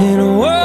in a world